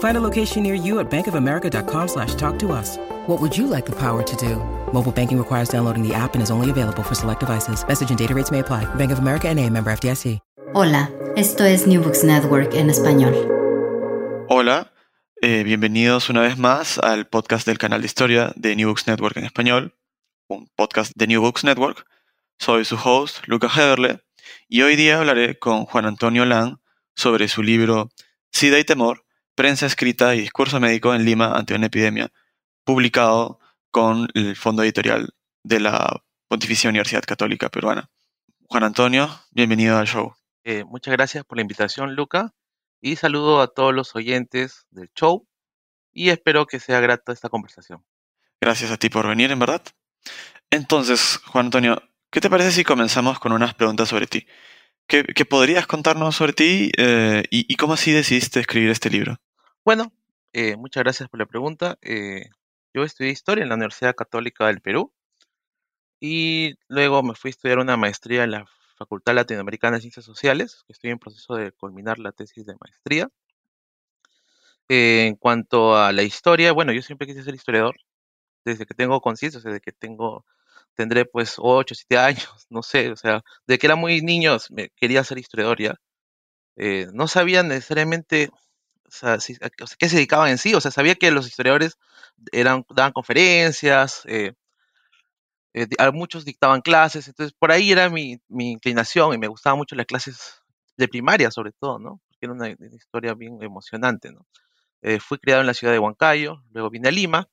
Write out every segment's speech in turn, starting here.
Find a location near you at bankofamerica.com slash talk to us. What would you like the power to do? Mobile banking requires downloading the app and is only available for select devices. Message and data rates may apply. Bank of America and a member FDIC. Hola, esto es New Books Network en español. Hola, eh, bienvenidos una vez más al podcast del canal de historia de New Books Network en español, un podcast de New Books Network. Soy su host, Luca Heberle, y hoy día hablaré con Juan Antonio Lang sobre su libro SIDA y Temor, Prensa Escrita y Discurso Médico en Lima ante una epidemia, publicado con el fondo editorial de la Pontificia Universidad Católica Peruana. Juan Antonio, bienvenido al show. Eh, muchas gracias por la invitación, Luca, y saludo a todos los oyentes del show y espero que sea grata esta conversación. Gracias a ti por venir, en verdad. Entonces, Juan Antonio, ¿qué te parece si comenzamos con unas preguntas sobre ti? ¿Qué, podrías contarnos sobre ti eh, y, cómo así decidiste escribir este libro? Bueno, eh, muchas gracias por la pregunta. yo estudié historia en la Universidad Católica del Perú y luego me fui a estudiar una maestría en la Facultad Latinoamericana de Ciencias Sociales, estoy en proceso de culminar la tesis de maestría. en cuanto a la historia, bueno, yo siempre quise ser historiador, desde que tengo conciencia, desde que tengo, tendré pues 8, 7 años, no sé, o sea, desde que era muy niño me quería ser historiador ya. Eh, no sabía necesariamente o qué se dedicaban en sí, o sea, sabía que los historiadores eran, daban conferencias, eh, eh, muchos dictaban clases, entonces por ahí era mi, inclinación y me gustaban mucho las clases de primaria sobre todo, ¿no? Porque era una, historia bien emocionante, ¿no? Eh, fui criado en la ciudad de Huancayo, luego vine a Lima,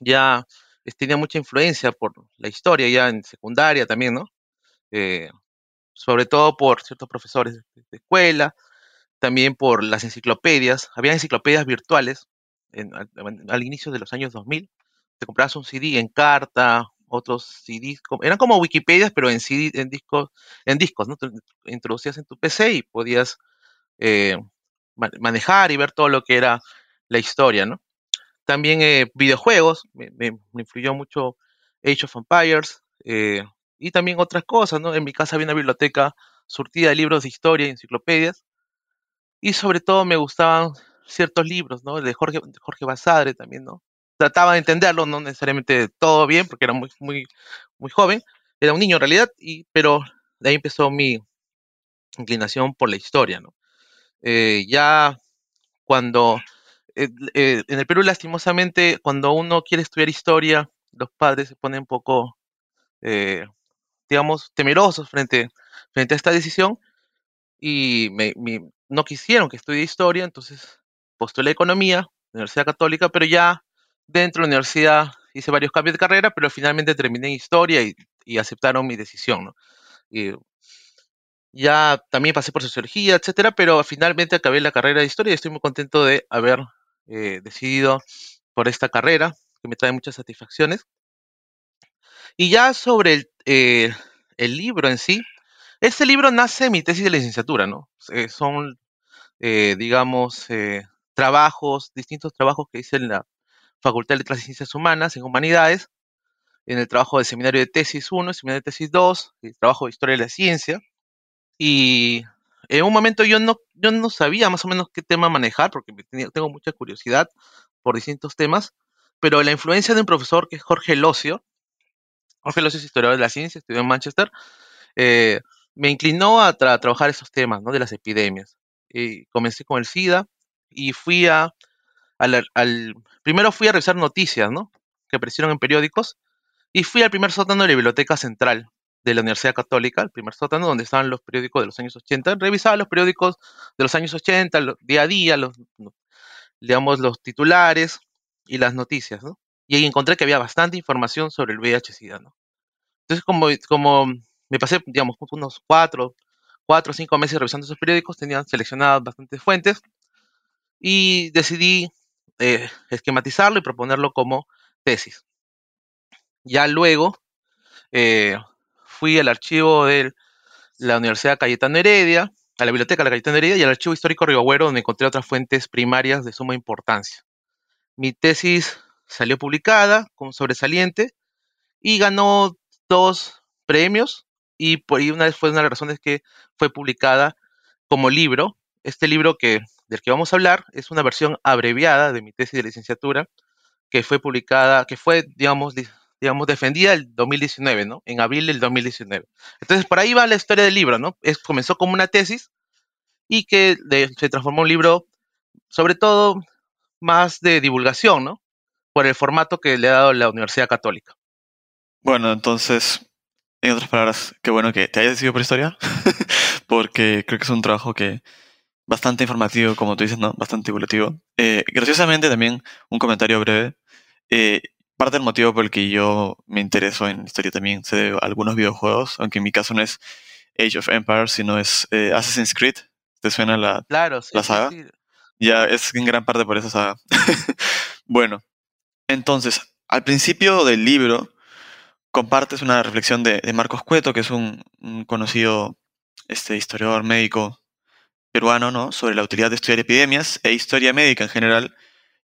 ya tenía mucha influencia por la historia, ya en secundaria también, ¿no? Eh, sobre todo por ciertos profesores de, escuela, también por las enciclopedias, había enciclopedias virtuales al, inicio de los años 2000, te comprabas un CD en carta otros CDs, eran como Wikipedias, pero en CD, en discos, en discos, ¿no? introducías en tu PC y podías eh, manejar y ver todo lo que era la historia, ¿no? También eh, videojuegos, me, influyó mucho Age of Empires, eh, y también otras cosas, ¿no? En mi casa había una biblioteca surtida de libros de historia y enciclopedias, y sobre todo me gustaban ciertos libros, ¿no? De Jorge, Jorge Basadre también, ¿no? trataba de entenderlo, no necesariamente todo bien, porque era muy, muy, muy joven, era un niño en realidad, y, pero de ahí empezó mi inclinación por la historia, ¿no? Eh, ya cuando, eh, eh, en el Perú lastimosamente, cuando uno quiere estudiar historia, los padres se ponen un poco, digamos, temerosos frente, frente a esta decisión, y no quisieron que estudie historia, entonces postulé economía, Universidad Católica, pero ya dentro de la universidad hice varios cambios de carrera, pero finalmente terminé en historia y, aceptaron mi decisión. ya también pasé por sociología, etcétera, pero finalmente acabé la carrera de historia y estoy muy contento de haber eh, decidido por esta carrera, que me trae muchas satisfacciones. Y ya sobre el, eh, el libro en sí, este libro nace de mi tesis de licenciatura, ¿no? Eh, son, digamos, trabajos, distintos trabajos que hice en la Facultad de Letras y Ciencias Humanas en Humanidades, en el trabajo de seminario de tesis 1, seminario de tesis 2, el trabajo de Historia de la Ciencia. Y en un momento yo no, yo no sabía más o menos qué tema manejar, porque tengo mucha curiosidad por distintos temas, pero la influencia de un profesor que es Jorge Locio, Jorge Locio es historiador de la ciencia, estudió en Manchester, eh, me inclinó a trabajar esos temas ¿no? de las epidemias. Y comencé con el SIDA y fui a al, primero fui a revisar noticias, ¿no? Que aparecieron en periódicos y fui al primer sótano de la Biblioteca Central de la Universidad Católica, el primer sótano, donde estaban los periódicos de los años 80. Revisaba los periódicos de los años 80, día a día, los, digamos, los titulares y las noticias, ¿no? Y ahí encontré que había bastante información sobre el VIH-Sida. Entonces, como me pasé, digamos, unos cuatro, cuatro o cinco meses revisando esos periódicos, tenían seleccionadas bastantes fuentes y decidí eh, esquematizarlo y proponerlo como tesis. Ya luego eh, fui al archivo de la Universidad Cayetano Heredia, a la biblioteca de la Cayetano Heredia y al archivo histórico Río Agüero, donde encontré otras fuentes primarias de suma importancia. Mi tesis salió publicada como sobresaliente y ganó dos premios y por ahí una vez fue una de las razones que fue publicada como libro. Este libro que, del que vamos a hablar es una versión abreviada de mi tesis de licenciatura que fue publicada, que fue, digamos, digamos, defendida el 2019, ¿no? En abril del 2019. Entonces, por ahí va la historia del libro, ¿no? Es, comenzó como una tesis y que se transformó en un libro, sobre todo, más de divulgación, ¿no? Por el formato que le ha dado la Universidad Católica. Bueno, entonces, en otras palabras, qué bueno que te hayas decidido por historia, porque creo que es un trabajo que bastante informativo, como tú dices, ¿no? Bastante divulgativo. Eh, graciosamente también un comentario breve. Eh, parte del motivo por el que yo me intereso en historia también se debe a algunos videojuegos, aunque en mi caso no es Age of Empires, sino es eh, Assassin's Creed. ¿Te suena la, claro, la saga? Ya es en gran parte por esa saga. bueno, entonces, al principio del libro compartes una reflexión de, Marcos Cueto, que es un, conocido este, historiador médico peruano, ¿no? Sobre la utilidad de estudiar epidemias e historia médica en general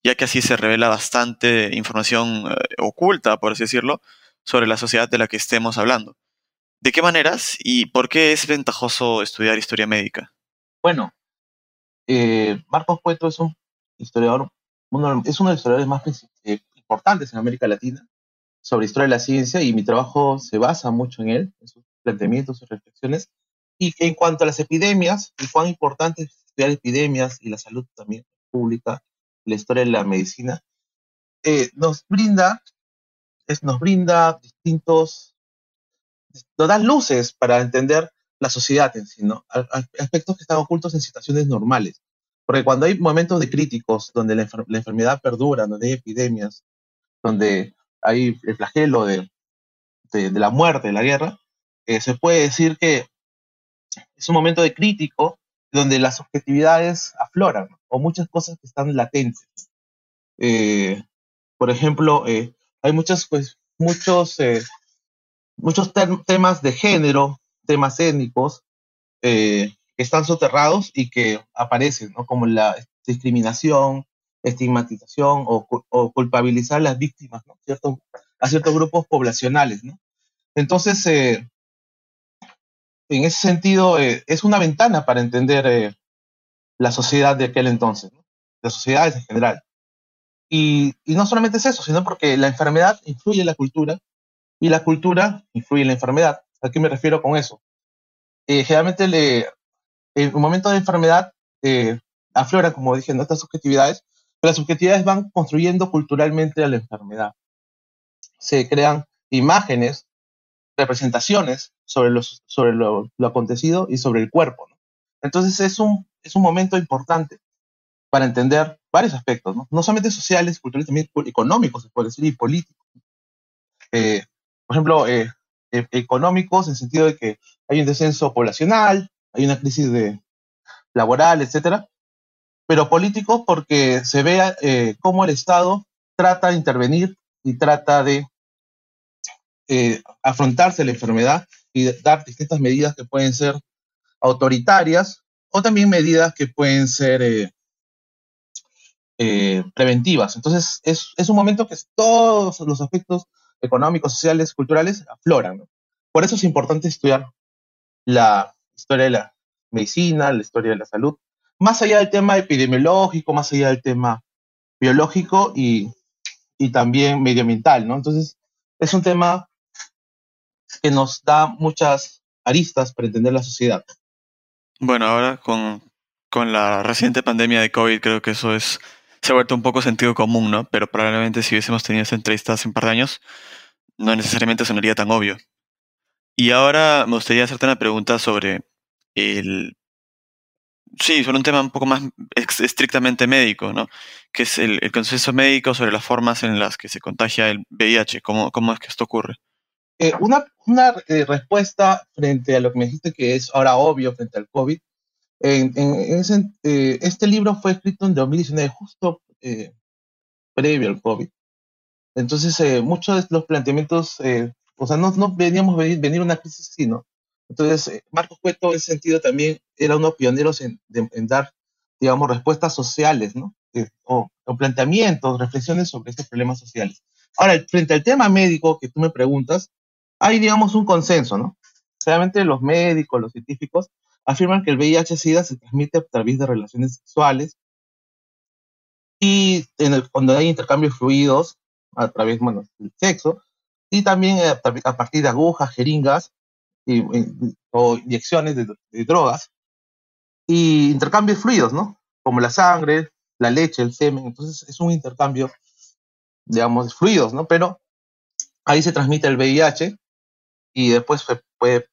ya que así se revela bastante información eh, oculta, por así decirlo, sobre la sociedad de la que estemos hablando. ¿De qué maneras y por qué es ventajoso estudiar historia médica? Bueno, eh, Marcos Cueto es un historiador, es uno de los historiadores más eh, importantes en América Latina sobre historia de la ciencia y mi trabajo se basa mucho en él, en sus planteamientos, sus reflexiones. Y en cuanto a las epidemias y cuán importante es estudiar epidemias y la salud también pública, la historia de la medicina, eh, nos brinda, es, nos brinda distintos, nos da luces para entender la sociedad en sí, ¿no? Aspectos que están ocultos en situaciones normales. Porque cuando hay momentos de críticos donde la, enfermedad perdura, donde hay epidemias, donde hay el flagelo de, de, la muerte, la guerra, eh, se puede decir que es un momento de crítico donde las subjetividades afloran, o muchas cosas que están latentes. Eh, por ejemplo, eh, hay muchos, pues, muchos, muchos temas de género, temas étnicos, que están soterrados y que aparecen, ¿no? como la discriminación, estigmatización o, culpabilizar a las víctimas, ¿no? A ciertos grupos poblacionales. ¿no? Entonces, en ese sentido, es una ventana para entender la sociedad de aquel entonces, ¿no? las sociedades en general. Y, y, no solamente es eso, sino porque la enfermedad influye en la cultura y la cultura influye en la enfermedad. ¿A qué me refiero con eso? Eh, generalmente le, en un momento de enfermedad eh, afloran, como dije, estas subjetividades, las subjetividades van construyendo culturalmente a la enfermedad. Se crean imágenes, representaciones sobre, los, sobre lo, lo acontecido y sobre el cuerpo. ¿no? Entonces es un es un momento importante para entender varios aspectos, no, no solamente sociales, culturales, también económicos, se puede decir, y políticos. Eh, por ejemplo, eh, e, económicos en el sentido de que hay un descenso poblacional, hay una crisis de, laboral, etcétera, pero políticos porque se ve eh, cómo el Estado trata de intervenir y trata de afrontarse la enfermedad y dar distintas medidas que pueden ser autoritarias o también medidas que pueden ser eh, eh, preventivas. Entonces, es, es, un momento que todos los aspectos económicos, sociales, culturales afloran. Por eso es importante estudiar la historia de la medicina, la historia de la salud, más allá del tema epidemiológico, más allá del tema biológico y, y también medioambiental, ¿no? Entonces, es un tema que nos da muchas aristas para entender la sociedad. Bueno, ahora con, con la reciente pandemia de COVID creo que eso es se ha vuelto un poco sentido común, ¿no? Pero probablemente si hubiésemos tenido esta entrevista hace un par de años, no necesariamente sonaría tan obvio. Y ahora me gustaría hacerte una pregunta sobre el... Sí, sobre un tema un poco más estrictamente médico, ¿no? Que es el, consenso médico sobre las formas en las que se contagia el VIH. ¿Cómo, cómo es que esto ocurre? Eh, una, una eh, respuesta frente a lo que me dijiste que es ahora obvio frente al COVID. En, eh, este libro fue escrito en 2019, justo previo al COVID. Entonces, muchos de los planteamientos o sea, no, no veníamos venir, venir una crisis así, ¿no? Entonces, eh, Marcos Cueto en ese sentido también era uno de los pioneros en, dar, digamos, respuestas sociales, ¿no? o, planteamientos, reflexiones sobre estos problemas sociales. Ahora, frente al tema médico que tú me preguntas, hay, digamos, un consenso, ¿no? Realmente los médicos, los científicos, afirman que el VIH-Sida se transmite a través de relaciones sexuales y en el, cuando hay intercambios fluidos a través, bueno, del sexo, y también eh, a partir de agujas, jeringas y, o inyecciones de, drogas y intercambios fluidos, ¿no? Como la sangre, la leche, el semen. Entonces es un intercambio, digamos, fluidos, ¿no? Pero ahí se transmite el VIH y después puede,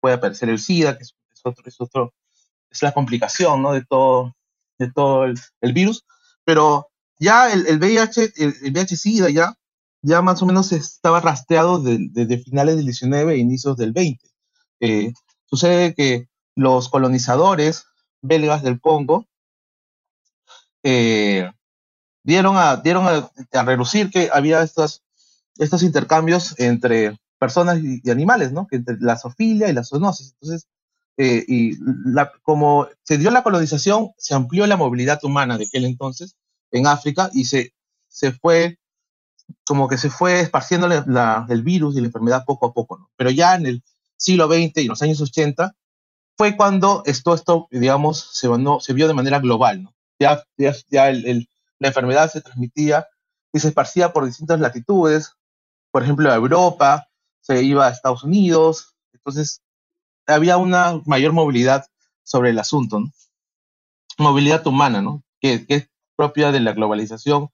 puede aparecer el SIDA, que es, otro, es otro, es la complicación, ¿no? De todo, de todo el, virus. Pero ya el, el VIH, el, el VIH-Sida ya ya más o menos estaba rastreado desde finales del 19 e inicios del 20. Eh, sucede que los colonizadores belgas del Congo eh, dieron, a, dieron a, relucir que había estos, estos intercambios entre personas y, animales, ¿no? Entre la zoofilia y la zoonosis. Entonces, eh, y como se dio la colonización, se amplió la movilidad humana de aquel entonces en África y se, se fue como que se fue esparciendo el virus y la enfermedad poco a poco, ¿no? Pero ya en el siglo XX y los años 80 fue cuando esto, esto digamos, se, se vio de manera global, ¿no? Ya, ya, el, la enfermedad se transmitía y se esparcía por distintas latitudes, por ejemplo, a Europa, se iba a Estados Unidos, entonces había una mayor movilidad sobre el asunto, ¿no? Movilidad humana, ¿no? Que, que es propia de la globalización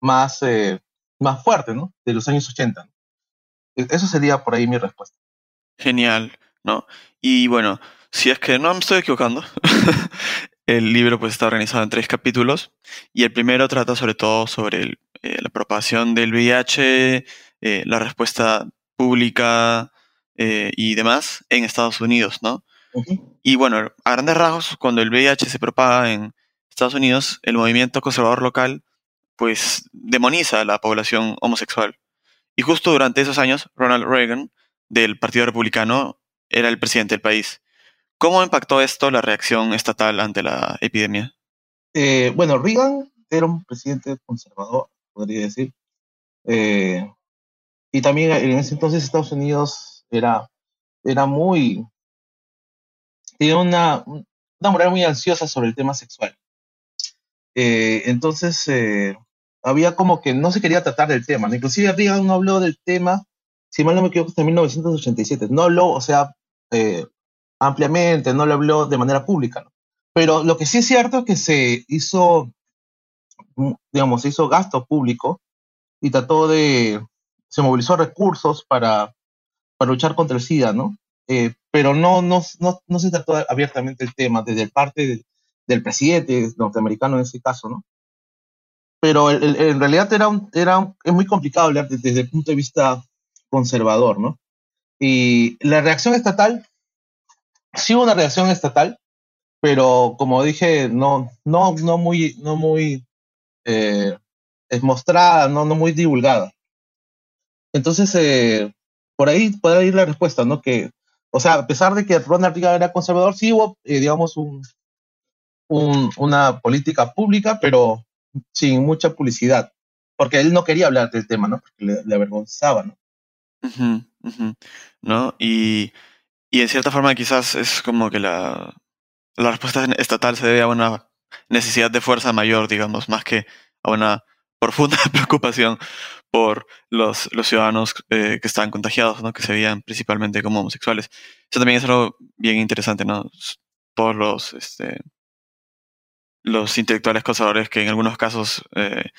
más, eh, más fuerte, ¿no? De los años 80. E, eso sería por ahí mi respuesta. Genial, ¿no? Y bueno, si es que no me estoy equivocando, el libro pues está organizado en tres capítulos y el primero trata sobre todo sobre eh, la propagación del VIH, eh, la respuesta pública eh, y demás en Estados Unidos, ¿no? Y bueno, a grandes rasgos, cuando el VIH se propaga en Estados Unidos, el movimiento conservador local pues demoniza a la población homosexual. Y justo durante esos años, Ronald Reagan, del Partido Republicano, era el presidente del país. ¿Cómo impactó esto la reacción estatal ante la epidemia? Eh, bueno, Reagan era un presidente conservador, podría decir. Eh, y también en ese entonces Estados Unidos era, era muy... tenía una, una moral muy ansiosa sobre el tema sexual. Eh, entonces, había como que no se quería tratar del tema. Inclusive Reagan no habló del tema, si mal no me equivoco, en 1987. No habló, o sea, eh, ampliamente, no lo habló de manera pública. ¿no? Pero lo que sí es cierto es que se hizo, digamos, se hizo gasto público y trató de, se movilizó recursos para, para luchar contra el SIDA, ¿no? Eh, pero no, no, no, no, se trató abiertamente el tema desde el parte del presidente norteamericano en ese caso, ¿no? pero en realidad era, era es muy complicado hablar desde, el punto de vista conservador, ¿no? Y la reacción estatal, sí hubo una reacción estatal, pero como dije, no, no, no muy, no muy eh, mostrada, no, no muy divulgada. Entonces, eh, por ahí puede ir la respuesta, ¿no? Que, o sea, a pesar de que Ronald Reagan era conservador, sí hubo, eh, digamos, un, un, una política pública, pero sin mucha publicidad, porque él no quería hablar del tema, ¿no? Porque le, avergonzaba, ¿no? ¿No? Y, y en cierta forma quizás es como que la, la respuesta estatal se debe a una necesidad de fuerza mayor, digamos, más que a una profunda preocupación por los, los ciudadanos eh, que estaban contagiados, ¿no? que se veían principalmente como homosexuales. Eso también es algo bien interesante, ¿no? Todos los, este, los intelectuales conservadores que en algunos casos, eh,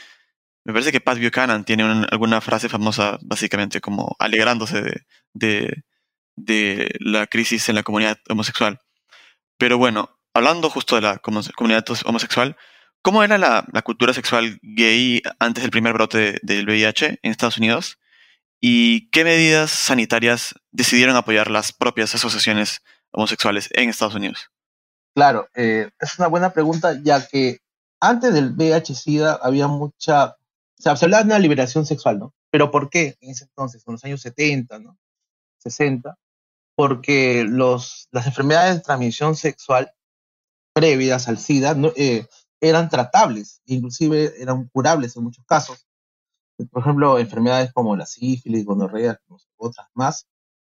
me parece que Pat Buchanan tiene alguna frase famosa básicamente como alegrándose de, la crisis en la comunidad homosexual. Pero bueno, hablando justo de la comunidad homosexual, ¿cómo era la, cultura sexual gay antes del primer brote del VIH en Estados Unidos? ¿Y qué medidas sanitarias decidieron apoyar las propias asociaciones homosexuales en Estados Unidos? Claro, eh, es una buena pregunta, ya que antes del VIH-Sida había mucha, se hablaba de una liberación sexual, ¿no? Pero ¿por qué en ese entonces, en los años 70, ¿no? 60? Porque los, las enfermedades de transmisión sexual previas al SIDA eh, eran tratables, inclusive eran curables en muchos casos. Por ejemplo, enfermedades como la sífilis, gonorrea, otras más,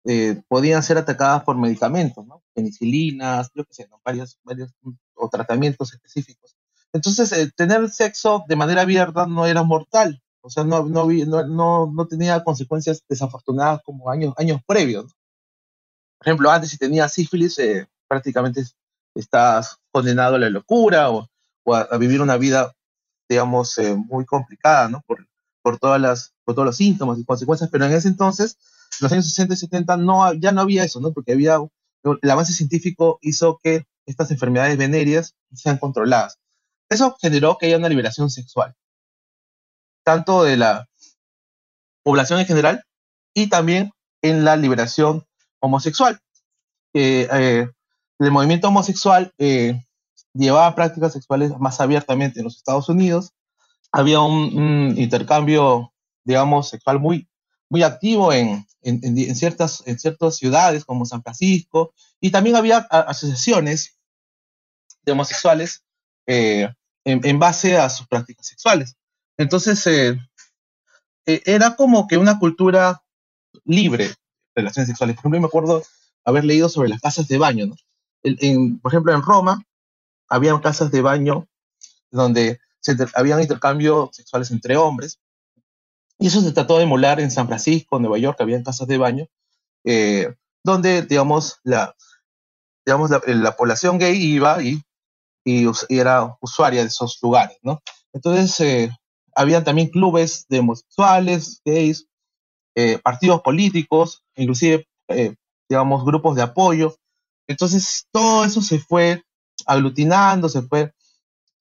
eh, podían ser atacadas por medicamentos, ¿no? Penicilinas, yo qué sé, varios, varios o tratamientos específicos. Entonces, eh, tener sexo de manera abierta no era mortal, o sea, no, no, no, no tenía consecuencias desafortunadas como años, años previos. Por ejemplo, antes si tenías sífilis, eh, prácticamente estás condenado a la locura o, a, vivir una vida, digamos, muy complicada, ¿no? Por, por, todas las, por todos los síntomas y consecuencias, pero en ese entonces los años 60 y 70 no, ya no había eso, ¿no? Porque había, el avance científico hizo que estas enfermedades venéreas sean controladas. Eso generó que haya una liberación sexual, tanto de la población en general y también en la liberación homosexual. Eh, el movimiento homosexual eh, llevaba prácticas sexuales más abiertamente en los Estados Unidos. Había un intercambio, digamos, sexual muy, muy activo en, en, ciertas, en ciertas ciudades como San Francisco, y también había asociaciones de homosexuales eh, en, base a sus prácticas sexuales. Entonces, eh, eh, era como que una cultura libre de relaciones sexuales. Por ejemplo, me acuerdo haber leído sobre las casas de baño. por ejemplo, en Roma había casas de baño donde se habían intercambios sexuales entre hombres, y eso se trató de emular en San Francisco, Nueva York, había casas de baño, eh, donde, digamos, la, digamos la, población gay iba y, y, era usuaria de esos lugares, ¿no? Entonces, eh, habían también clubes de homosexuales, gays, eh, partidos políticos, inclusive, digamos, grupos de apoyo. Entonces, todo eso se fue aglutinando, se fue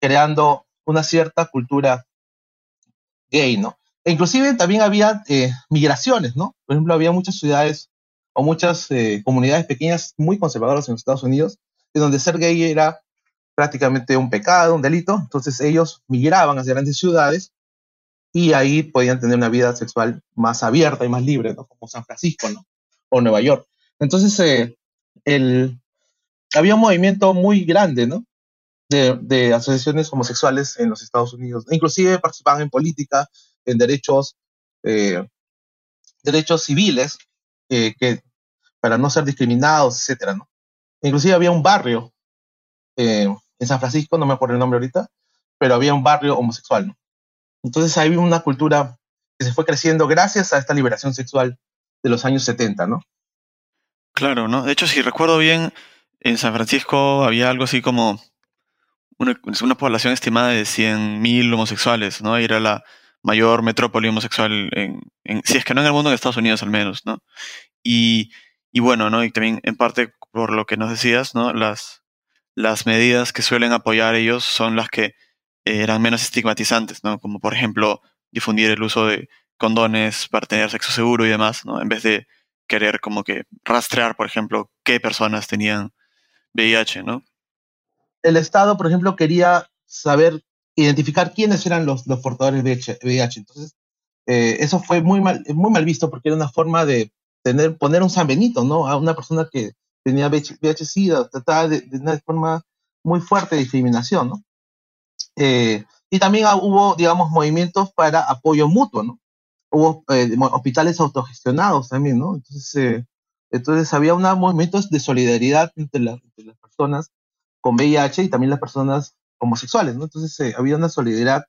creando una cierta cultura gay, ¿no? E inclusive también había eh, migraciones, ¿no? Por ejemplo, había muchas ciudades o muchas eh, comunidades pequeñas muy conservadoras en los Estados Unidos, en donde ser gay era prácticamente un pecado, un delito. Entonces ellos migraban hacia grandes ciudades y ahí podían tener una vida sexual más abierta y más libre. Como San Francisco. O Nueva York. Entonces, eh, el, había un movimiento muy grande, ¿no? De, asociaciones homosexuales en los Estados Unidos. Inclusive participaban en política, en derechos, eh, derechos civiles, eh, que, para no ser discriminados, etcétera, ¿no? Inclusive había un barrio en San Francisco, no me acuerdo el nombre ahorita, pero había un barrio homosexual, ¿no? Entonces había una cultura que se fue creciendo gracias a esta liberación sexual de los años 70, ¿no? Claro, ¿no? De hecho, si recuerdo bien, en San Francisco había algo así como una, una población estimada de 100.000 homosexuales, ¿no? Era la, mayor metrópoli homosexual, en, si es que no en el mundo, en Estados Unidos al menos, ¿no? Y, y bueno, ¿no? Y también en parte por lo que nos decías, ¿no? Las, las medidas que suelen apoyar ellos son las que eran menos estigmatizantes, ¿no? Como por ejemplo difundir el uso de condones para tener sexo seguro y demás, ¿no? En vez de querer como que rastrear, por ejemplo, qué personas tenían VIH, ¿no? El Estado, por ejemplo, quería saber identificar quiénes eran los, los portadores de VIH. Entonces, eh, eso fue muy mal, muy mal visto porque era una forma de tener, poner un San Benito, ¿no? A una persona que tenía VIH-Sida, trataba de, de, una forma muy fuerte de discriminación, ¿no? Eh, y también hubo, digamos, movimientos para apoyo mutuo, ¿no? Hubo eh, hospitales autogestionados también, ¿no? Entonces, entonces había unos movimientos de solidaridad entre, entre, las personas con VIH y también las personas homosexuales, ¿no? Entonces eh, había una solidaridad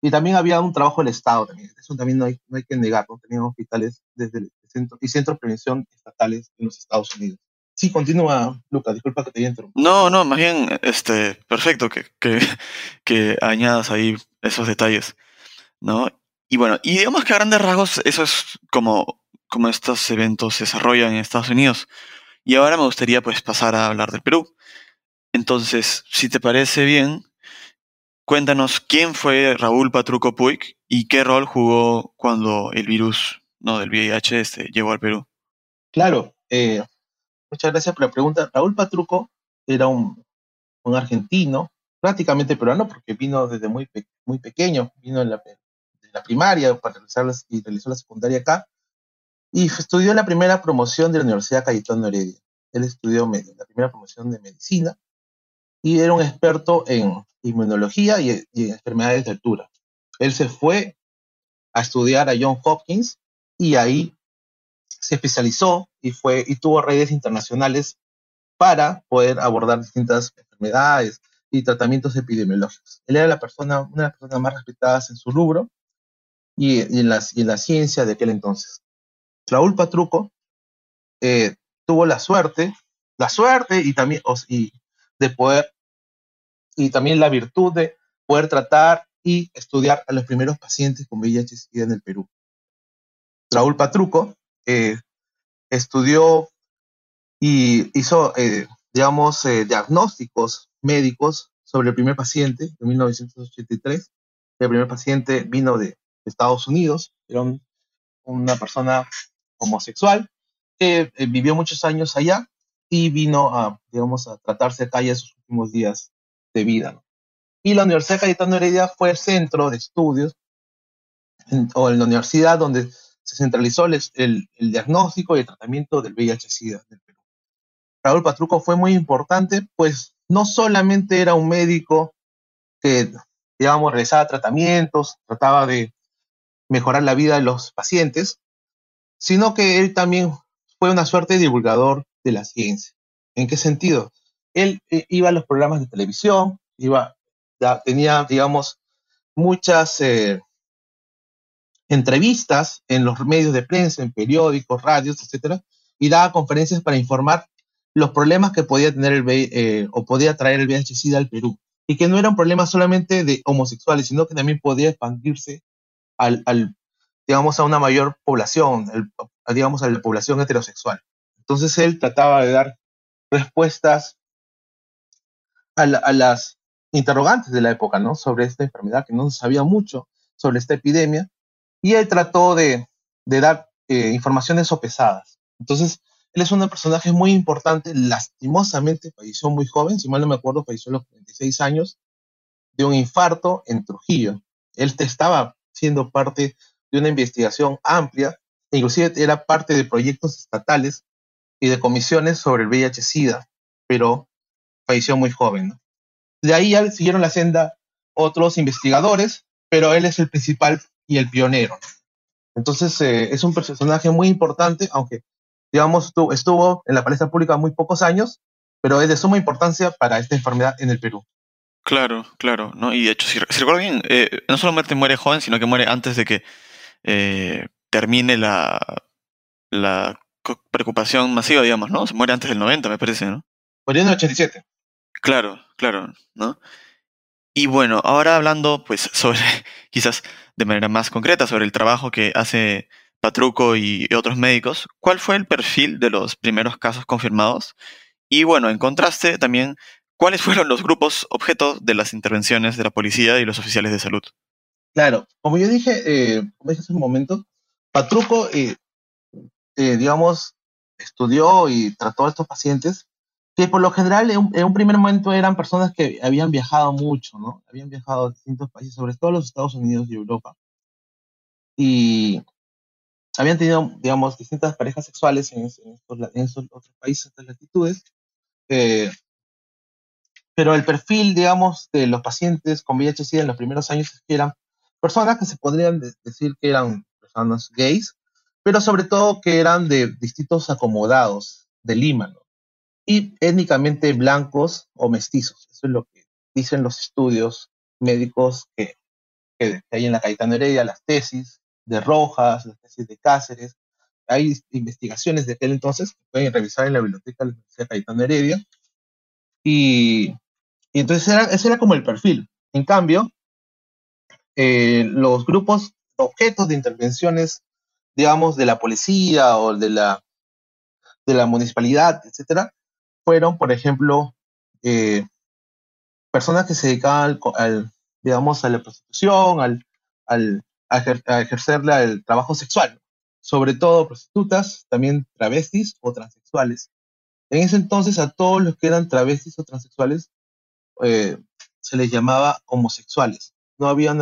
y también había un trabajo del Estado también. Eso también no hay, no hay que negarlo. Tenían hospitales desde el centro, y centros de prevención estatales en los Estados Unidos. Sí, continúa, Lucas, disculpa que te haya. No, no, más bien, este, perfecto que, que, que añadas ahí esos detalles, ¿no? Y bueno, y digamos que a grandes rasgos eso es como cómo estos eventos se desarrollan en Estados Unidos. Y ahora me gustaría pues pasar a hablar del Perú. Entonces, si te parece bien, cuéntanos quién fue Raúl Patruco Puig y qué rol jugó cuando el virus no, del VIH este, llegó al Perú. Claro, eh, muchas gracias por la pregunta. Raúl Patruco era un, argentino, prácticamente peruano, porque vino desde muy, muy pequeño, vino en la, primaria para realizar y realizó la secundaria acá, y estudió la primera promoción de la Universidad Cayetano Heredia. Él estudió la primera promoción de medicina y era un experto en inmunología y, en enfermedades de altura. Él se fue a estudiar a John Hopkins y ahí se especializó y, fue, y tuvo redes internacionales para poder abordar distintas enfermedades y tratamientos epidemiológicos. Él era la persona, una de las personas más respetadas en su rubro y, en, la, en, la, ciencia de aquel entonces. Raúl Patruco eh, tuvo la suerte, la suerte y también y de poder, y también la virtud de poder tratar y estudiar a los primeros pacientes con VIH-Sida en el Perú. Raúl Patruco eh, estudió y hizo, eh, digamos, eh, diagnósticos médicos sobre el primer paciente en 1983. El primer paciente vino de Estados Unidos, era una persona homosexual que vivió muchos años allá y vino a, digamos, a tratarse acá ya sus últimos días de vida. Y la Universidad Cayetano Heredia fue el centro de estudios, o en la universidad donde se centralizó el, el, diagnóstico y el tratamiento del VIH-Sida del Perú. Raúl Patruco fue muy importante, pues no solamente era un médico que, digamos, realizaba tratamientos, trataba de mejorar la vida de los pacientes, sino que él también fue una suerte de divulgador de la ciencia. ¿En qué sentido? Él eh, iba a los programas de televisión, iba, tenía, digamos, muchas eh, entrevistas en los medios de prensa, en periódicos, radios, etcétera, y daba conferencias para informar los problemas que podía tener eh, o podía traer el VIH-Sida al Perú y que no era un problema solamente de homosexuales, sino que también podía expandirse al, digamos, a una mayor población, digamos, a la población heterosexual. Entonces él trataba de dar respuestas a, a, las interrogantes de la época, ¿no? Sobre esta enfermedad, que no se sabía mucho sobre esta epidemia, y él trató de, dar eh, informaciones sopesadas. Entonces, él es un personaje muy importante, lastimosamente falleció muy joven, si mal no me acuerdo, falleció a los 36 años, de un infarto en Trujillo. Él estaba siendo parte de una investigación amplia, e inclusive era parte de proyectos estatales y de comisiones sobre el VIH-Sida, pero falleció muy joven. De ahí ya siguieron la senda otros investigadores, pero él es el principal y el pionero. Entonces eh, es un personaje muy importante, aunque digamos estuvo, en la palestra pública muy pocos años, pero es de suma importancia para esta enfermedad en el Perú. Claro, claro, ¿no? Y de hecho, si, recuerdo bien, eh, no solamente muere joven, sino que muere antes de que eh, termine la, la preocupación masiva, digamos, ¿no? Se muere antes del 90, me parece, ¿no? Murió en el 87. Claro, claro, ¿no? Y bueno, ahora hablando, pues, sobre quizás de manera más concreta sobre el trabajo que hace Patruco y otros médicos, ¿cuál fue el perfil de los primeros casos confirmados? Y bueno, en contraste también, ¿cuáles fueron los grupos objeto de las intervenciones de la policía y los oficiales de salud? Claro, como yo dije, eh, como hace un momento, Patruco, eh, eh, digamos, estudió y trató a estos pacientes que por lo general en un, primer momento eran personas que habían viajado mucho, ¿no? Habían viajado a distintos países, sobre todo los Estados Unidos y Europa. Y habían tenido, digamos, distintas parejas sexuales en, esos, otros países, estas latitudes. Eh, pero el perfil, digamos, de los pacientes con VIH-Sida en los primeros años es que eran personas que se podrían decir que eran personas gays, pero sobre todo que eran de distintos acomodados de Lima, ¿no? Y étnicamente blancos o mestizos. Eso es lo que dicen los estudios médicos que, hay en la Cayetano Heredia, las tesis de Rojas, las tesis de Cáceres. Hay investigaciones de aquel entonces que pueden revisar en la biblioteca de la Universidad Cayetano Heredia. Y, entonces era, ese era como el perfil. En cambio, eh, los grupos objetos de intervenciones digamos, de la policía o de la, de la municipalidad, etcétera, fueron, por ejemplo, eh, personas que se dedicaban al, digamos, a la prostitución, al, al a, ejercer el trabajo sexual, sobre todo prostitutas, también travestis o transexuales. En ese entonces a todos los que eran travestis o transexuales eh, se les llamaba homosexuales. No había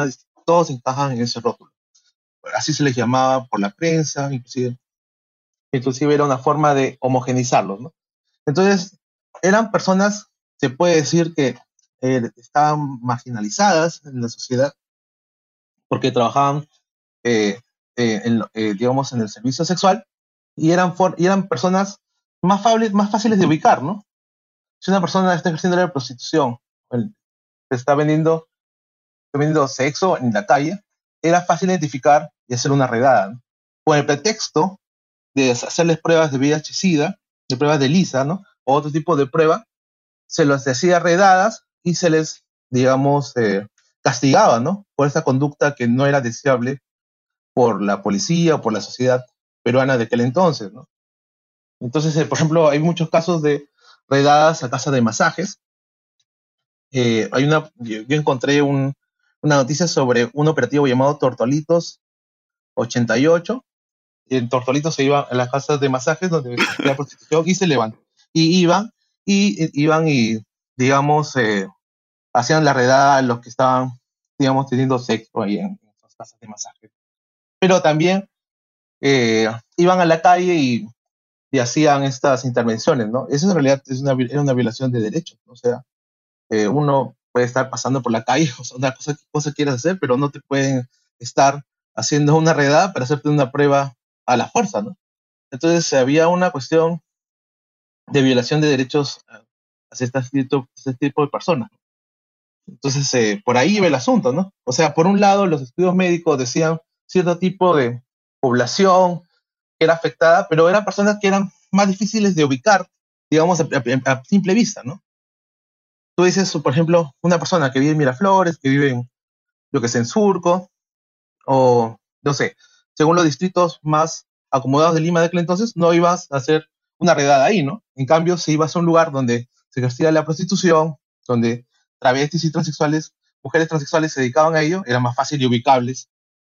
todos encajan en ese rótulo. Así se les llamaba por la prensa, inclusive, inclusive era una forma de homogenizarlos. ¿no? Entonces, eran personas, se puede decir que eh, estaban marginalizadas en la sociedad porque trabajaban, eh, eh, en, digamos, en el servicio sexual y eran, y eran personas más, más fáciles de ubicar, ¿no? Si una persona está ejerciendo la prostitución, está vendiendo, vendiendo sexo en la calle, era fácil identificar y hacer una redada. Con el pretexto de hacerles pruebas de VIH-Sida, de pruebas de LISA, ¿no? O otro tipo de prueba, se los hacía redadas y se les, digamos, eh, castigaba, ¿no? Por esa conducta que no era deseable por la policía o por la sociedad peruana de aquel entonces, ¿no? Entonces, eh, por ejemplo, hay muchos casos de redadas a casa de masajes. Eh, hay una, yo, encontré una noticia sobre un operativo llamado Tortolitos 88. Y en Tortolitos se iba a las casas de masajes donde se prostitución y se levantan. Y iban, y, iban y, digamos, eh, hacían la redada a los que estaban, digamos, teniendo sexo ahí en, esas casas de masajes. Pero también iban a la calle y y hacían estas intervenciones, ¿no? Eso en realidad es una, una violación de derechos, ¿no? o sea, eh, uno puede estar pasando por la calle, o sea, una cosa, cosa quieres hacer, pero no te pueden estar haciendo una redada para hacerte una prueba a la fuerza, ¿no? Entonces había una cuestión de violación de derechos hacia este tipo, de personas. Entonces, eh, por ahí iba el asunto, ¿no? O sea, por un lado, los estudios médicos decían cierto tipo de población era afectada, pero eran personas que eran más difíciles de ubicar, digamos, a, simple vista, ¿no? Tú dices, por ejemplo, una persona que vive en Miraflores, que vive en, lo que sé, en Surco, o, no sé, según los distritos más acomodados de Lima de aquel entonces, no ibas a hacer una redada ahí, ¿no? En cambio, si ibas a un lugar donde se ejercía la prostitución, donde travestis y transexuales, mujeres transexuales se dedicaban a ello, eran más fácil y ubicables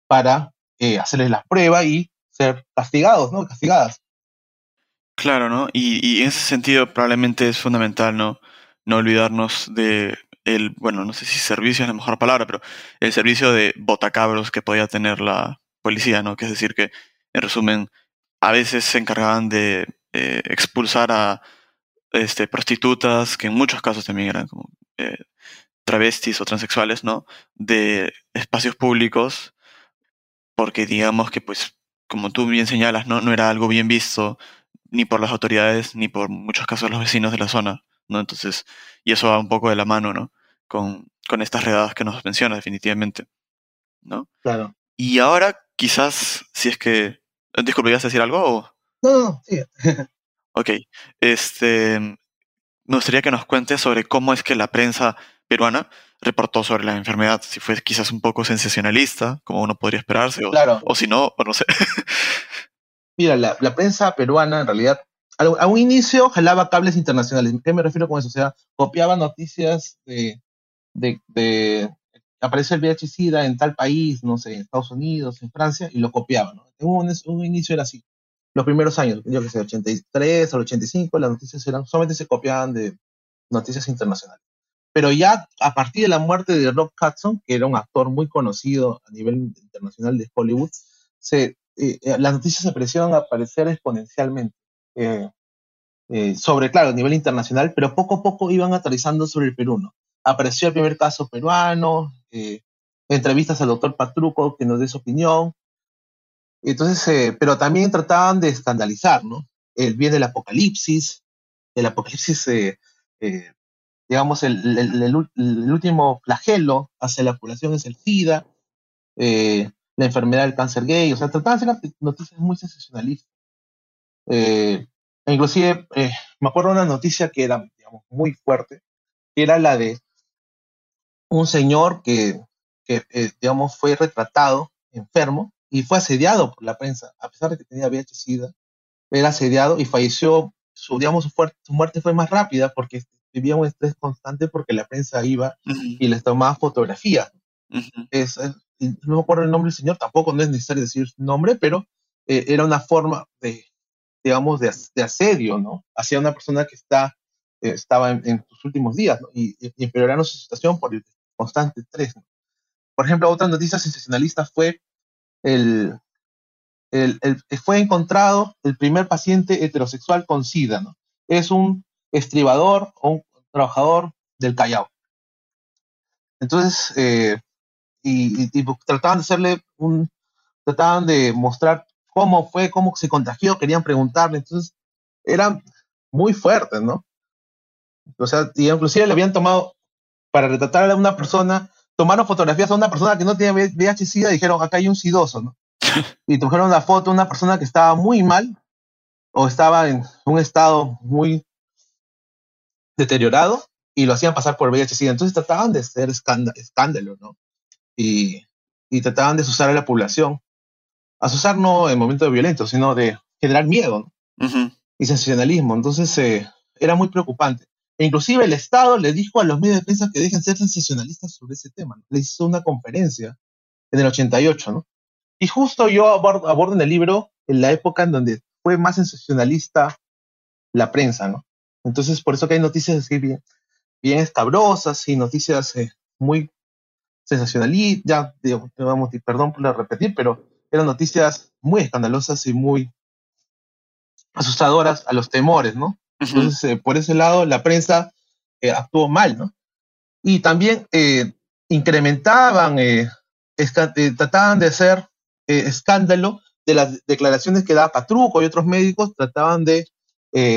para eh, hacerles la prueba y ser castigados, ¿no? Castigadas. Claro, ¿no? Y, en ese sentido probablemente es fundamental, ¿no? No olvidarnos de el, bueno, no sé si servicio es la mejor palabra, pero el servicio de botacabros que podía tener la policía, ¿no? Que es decir que, en resumen, a veces se encargaban de expulsar a este, prostitutas, que en muchos casos también eran como eh, travestis o transexuales, ¿no? De espacios públicos, porque digamos que pues como tú bien señalas, no, no era algo bien visto ni por las autoridades ni por muchos casos los vecinos de la zona, ¿no? Entonces, y eso va un poco de la mano, ¿no? Con, con estas redadas que nos menciona definitivamente, ¿no? Claro. Y ahora, quizás, si es que... Disculpe, ¿ibas a decir algo o...? No, no, sí. ok. Este, me gustaría que nos cuentes sobre cómo es que la prensa peruana reportó sobre la enfermedad, si fue quizás un poco sensacionalista, como uno podría esperarse, o, o si no, o no sé. Mira, la, prensa peruana en realidad a un inicio jalaba cables internacionales. ¿Qué me refiero con eso? O sea, copiaba noticias de, de, de apareció el VIH-Sida en tal país, no sé, en Estados Unidos, en Francia, y lo copiaba, ¿no? Un, un inicio era así. Los primeros años, yo que sé, 83 al 85, las noticias eran, solamente se copiaban de noticias internacionales. Pero ya a partir de la muerte de Rob Hudson, que era un actor muy conocido a nivel internacional de Hollywood, se, eh, eh, las noticias empezaron a aparecer exponencialmente. Eh, sobre, claro, a nivel internacional, pero poco a poco iban aterrizando sobre el Perú. ¿no? Apareció el primer caso peruano, entrevistas al doctor Patruco que nos dé su opinión. Entonces, pero también trataban de escandalizar, ¿no? El bien del apocalipsis, el apocalipsis digamos, el, último flagelo hacia la población es el SIDA, eh, la enfermedad del cáncer gay, o sea, trataban de hacer noticias muy sensacionalistas. Eh, e inclusive, eh, me acuerdo de una noticia que era, digamos, muy fuerte, que era la de un señor que, digamos, fue retratado enfermo y fue asediado por la prensa, a pesar de que tenía VIH-Sida, era asediado y falleció, su, digamos, su, su, muerte fue más rápida porque vivía un estrés constante porque la prensa iba y les tomaba fotografías. es, no me acuerdo el nombre del señor, tampoco no es necesario decir su nombre, pero eh, era una forma de, digamos, de, de, asedio, ¿no? Hacia una persona que está, eh, estaba en, sus últimos días, ¿no? Y, y, empeorando su situación por el constante estrés. ¿no? Por ejemplo, otra noticia sensacionalista fue el, el, fue encontrado el primer paciente heterosexual con SIDA, ¿no? Es un estribador o un trabajador del Callao. Entonces, eh, y, trataban de hacerle un, trataban de mostrar cómo fue, cómo se contagió, querían preguntarle, entonces eran muy fuertes, ¿no? O sea, y inclusive le habían tomado, para retratar a una persona, tomaron fotografías a una persona que no tenía VIH-Sida y dijeron, acá hay un sidoso, ¿no? y trajeron la foto de una persona que estaba muy mal o estaba en un estado muy deteriorado y lo hacían pasar por VIH-Sida. Entonces trataban de hacer escándalo, ¿no? Y, y trataban de asustar a la población. Asustar no en momentos violentos, sino de generar miedo ¿no? Uh -huh. y sensacionalismo. Entonces eh, era muy preocupante. E inclusive el Estado le dijo a los medios de prensa que dejen ser sensacionalistas sobre ese tema. Le hizo una conferencia en el 88, ¿no? Y justo yo abordo, en el libro en la época en donde fue más sensacionalista la prensa, ¿no? Entonces, por eso que hay noticias así bien, bien escabrosas y noticias eh, muy sensacionalistas, ya, digo, vamos, perdón por repetir, pero eran noticias muy escandalosas y muy asustadoras a los temores, ¿no? Entonces, eh, por ese lado, la prensa eh, actuó mal, ¿no? Y también eh, incrementaban, eh, trataban de hacer escándalo de las declaraciones que daba Patruco y otros médicos, trataban de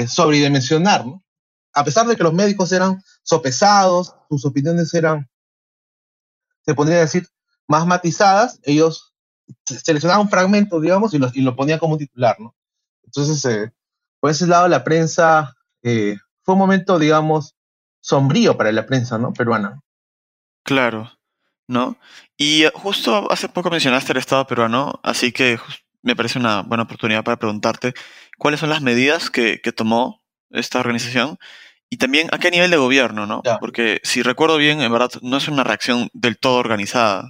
sobredimensionar, ¿no? A pesar de que los médicos eran sopesados, sus opiniones eran, se podría decir, más matizadas, ellos seleccionaban un fragmento, digamos, y y lo ponían como titular, ¿no? Entonces, eh, por ese lado, la prensa eh, fue un momento, digamos, sombrío para la prensa, ¿no? Peruana. Claro, ¿no? Y justo hace poco mencionaste el Estado peruano, así que me parece una buena oportunidad para preguntarte cuáles son las medidas que, que tomó esta organización y también a qué nivel de gobierno, ¿no? Ya. Porque si recuerdo bien, en verdad, no es una reacción del todo organizada.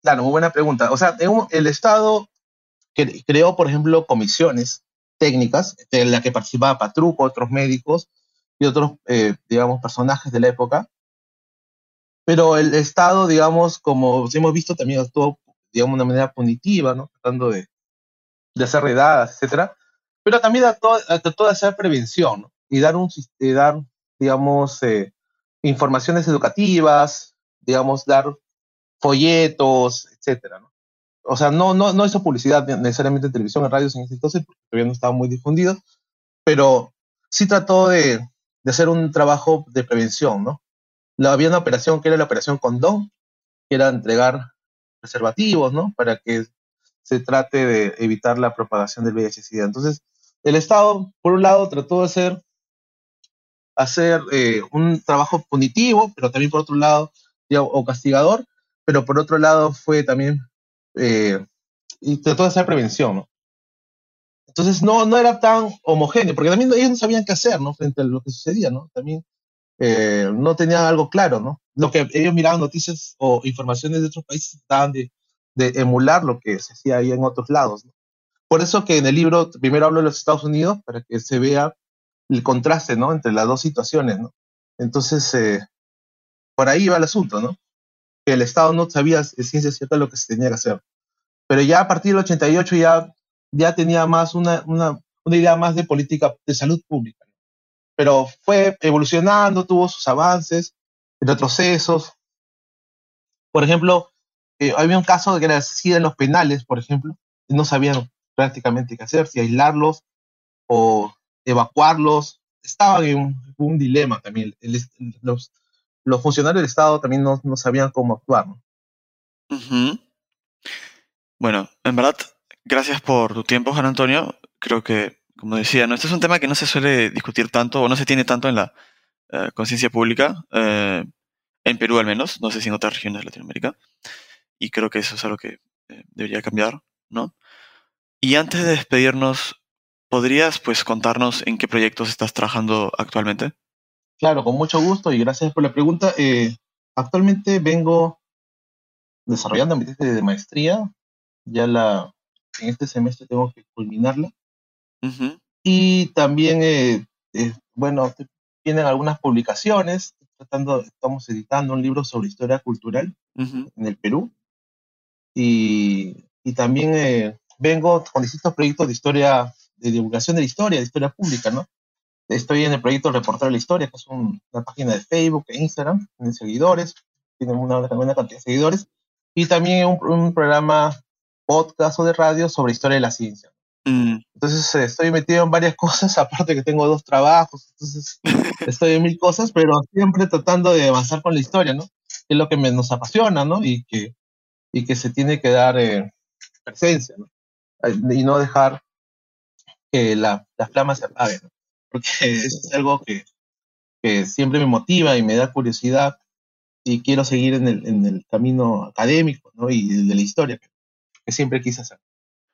Claro, muy buena pregunta. O sea, el Estado creó, por ejemplo, comisiones técnicas en las que participaba Patruco, otros médicos y otros, eh, digamos, personajes de la época. Pero el Estado, digamos, como hemos visto, también actuó, digamos, de una manera punitiva, ¿no? Tratando de, de hacer redadas, etcétera. Pero también trató, de hacer prevención, ¿no? Y dar, un, y dar digamos, eh, informaciones educativas, digamos, dar folletos, etcétera, ¿no? O sea, no, no, no hizo publicidad necesariamente en televisión, en radios en ese entonces, porque todavía no estaba muy difundido, pero sí trató de, de hacer un trabajo de prevención, ¿no? Había una operación que era la operación Condón, que era entregar preservativos, ¿no? Para que se trate de evitar la propagación del VIH-Sida. Entonces, el Estado, por un lado, trató de hacer, hacer eh, un trabajo punitivo, pero también por otro lado, o castigador, pero por otro lado fue también, eh, y trató de hacer prevención, ¿no? Entonces no, no era tan homogéneo, porque también ellos no sabían qué hacer, ¿no? Frente a lo que sucedía, ¿no? También eh, no tenían algo claro, ¿no? Lo que ellos miraban noticias o informaciones de otros países trataban de, de emular lo que se hacía ahí en otros lados, ¿no? Por eso que en el libro primero hablo de los Estados Unidos, para que se vea el contraste, ¿no? Entre las dos situaciones, ¿no? Entonces, eh, por ahí va el asunto, ¿no? El Estado no sabía de ciencia cierta lo que se tenía que hacer. Pero ya a partir del 88 ya, ya tenía más una, una, una idea más de política de salud pública. Pero fue evolucionando, tuvo sus avances, retrocesos. Por ejemplo, eh, había un caso de que era SIDA en los penales, por ejemplo, y no sabían prácticamente qué hacer, si aislarlos o evacuarlos. Estaban en un, un dilema también. El, los, los, funcionarios del Estado también no, sabían cómo actuar. Bueno, en verdad, gracias por tu tiempo, Juan Antonio. Creo que, como decía, ¿no? este es un tema que no se suele discutir tanto o no se tiene tanto en la uh, conciencia pública, uh, en Perú al menos, no sé si en otras regiones de Latinoamérica, y creo que eso es algo que eh, debería cambiar. ¿no? Y antes de despedirnos, ¿podrías pues contarnos en qué proyectos estás trabajando actualmente? Claro, con mucho gusto y gracias por la pregunta. Eh, actualmente vengo desarrollando mi tesis de maestría. Ya la, en este semestre tengo que culminarla. Y también, eh, eh, bueno, tienen algunas publicaciones. Tratando, estamos editando un libro sobre historia cultural en el Perú. Y, y también eh, vengo con distintos proyectos de historia, de divulgación de la historia, de historia pública, ¿no? Estoy en el proyecto Reportar de la Historia, que es una página de Facebook e Instagram, tienen seguidores, tienen una buena cantidad de seguidores, y también un, un programa podcast o de radio sobre historia de la ciencia. Mm. Entonces eh, estoy metido en varias cosas, aparte que tengo dos trabajos, entonces estoy en mil cosas, pero siempre tratando de avanzar con la historia, ¿no? es lo que me, nos apasiona, ¿no? Y que, y que se tiene que dar eh, presencia, ¿no? Y no dejar que la, la flama se apague, ¿no? Porque es algo que, que siempre me motiva y me da curiosidad y quiero seguir en el, en el camino académico, ¿no? Y de la historia, que siempre quise hacer.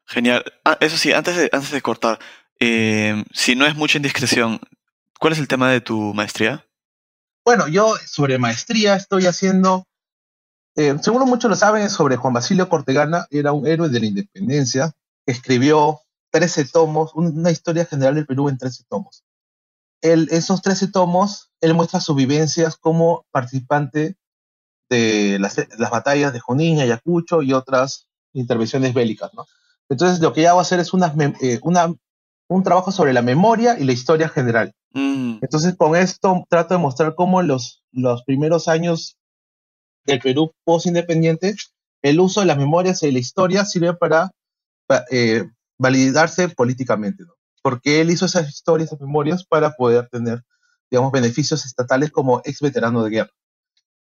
Genial. Ah, eso sí, antes de, antes de cortar, eh, si no es mucha indiscreción, ¿cuál es el tema de tu maestría? Bueno, yo sobre maestría estoy haciendo, eh, seguro muchos lo saben, sobre Juan Basilio Cortegana, era un héroe de la independencia, escribió 13 tomos, una historia general del Perú en 13 tomos. Él, esos 13 tomos, él muestra sus vivencias como participante de las, las batallas de Junín, Ayacucho y otras intervenciones bélicas, ¿no? Entonces, lo que ya voy a hacer es eh, una, un trabajo sobre la memoria y la historia general. Mm. Entonces, con esto trato de mostrar cómo los, los primeros años del Perú post-independiente, el uso de las memorias y la historia sirve para, eh, validarse políticamente, ¿no? Porque él hizo esas historias, esas memorias, para poder tener, digamos, beneficios estatales como ex veterano de guerra.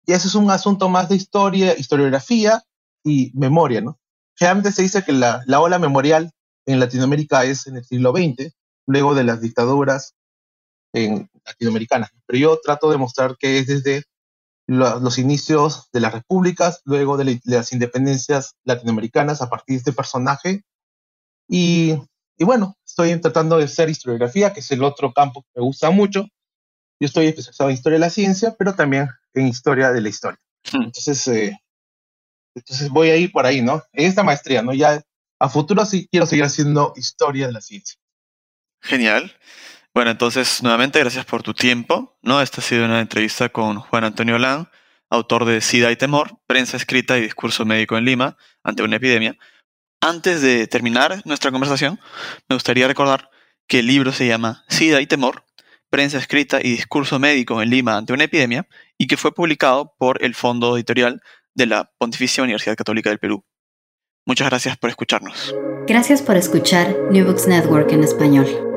Y eso es un asunto más de historia, historiografía y memoria, ¿no? Generalmente se dice que la, la ola memorial en Latinoamérica es en el siglo XX, luego de las dictaduras en latinoamericanas. Pero yo trato de mostrar que es desde los inicios de las repúblicas, luego de, las independencias latinoamericanas a partir de este personaje. Y, y, bueno, estoy tratando de hacer historiografía, que es el otro campo que me gusta mucho. Yo estoy especializado en historia de la ciencia, pero también en historia de la historia. Hmm. Entonces, eh, entonces voy a ir por ahí, ¿no? En esta maestría, ¿no? Ya a futuro sí quiero seguir haciendo historia de la ciencia. Genial. Bueno, entonces nuevamente gracias por tu tiempo, ¿no? Esta ha sido una entrevista con Juan Antonio Lan, autor de SIDA y Temor, prensa escrita y discurso médico en Lima ante una epidemia. Antes de terminar nuestra conversación, me gustaría recordar que el libro se llama SIDA y Temor, prensa escrita y discurso médico en Lima ante una epidemia y que fue publicado por el Fondo Editorial de la Pontificia Universidad Católica del Perú. Muchas gracias por escucharnos. Gracias por escuchar New Books Network en español.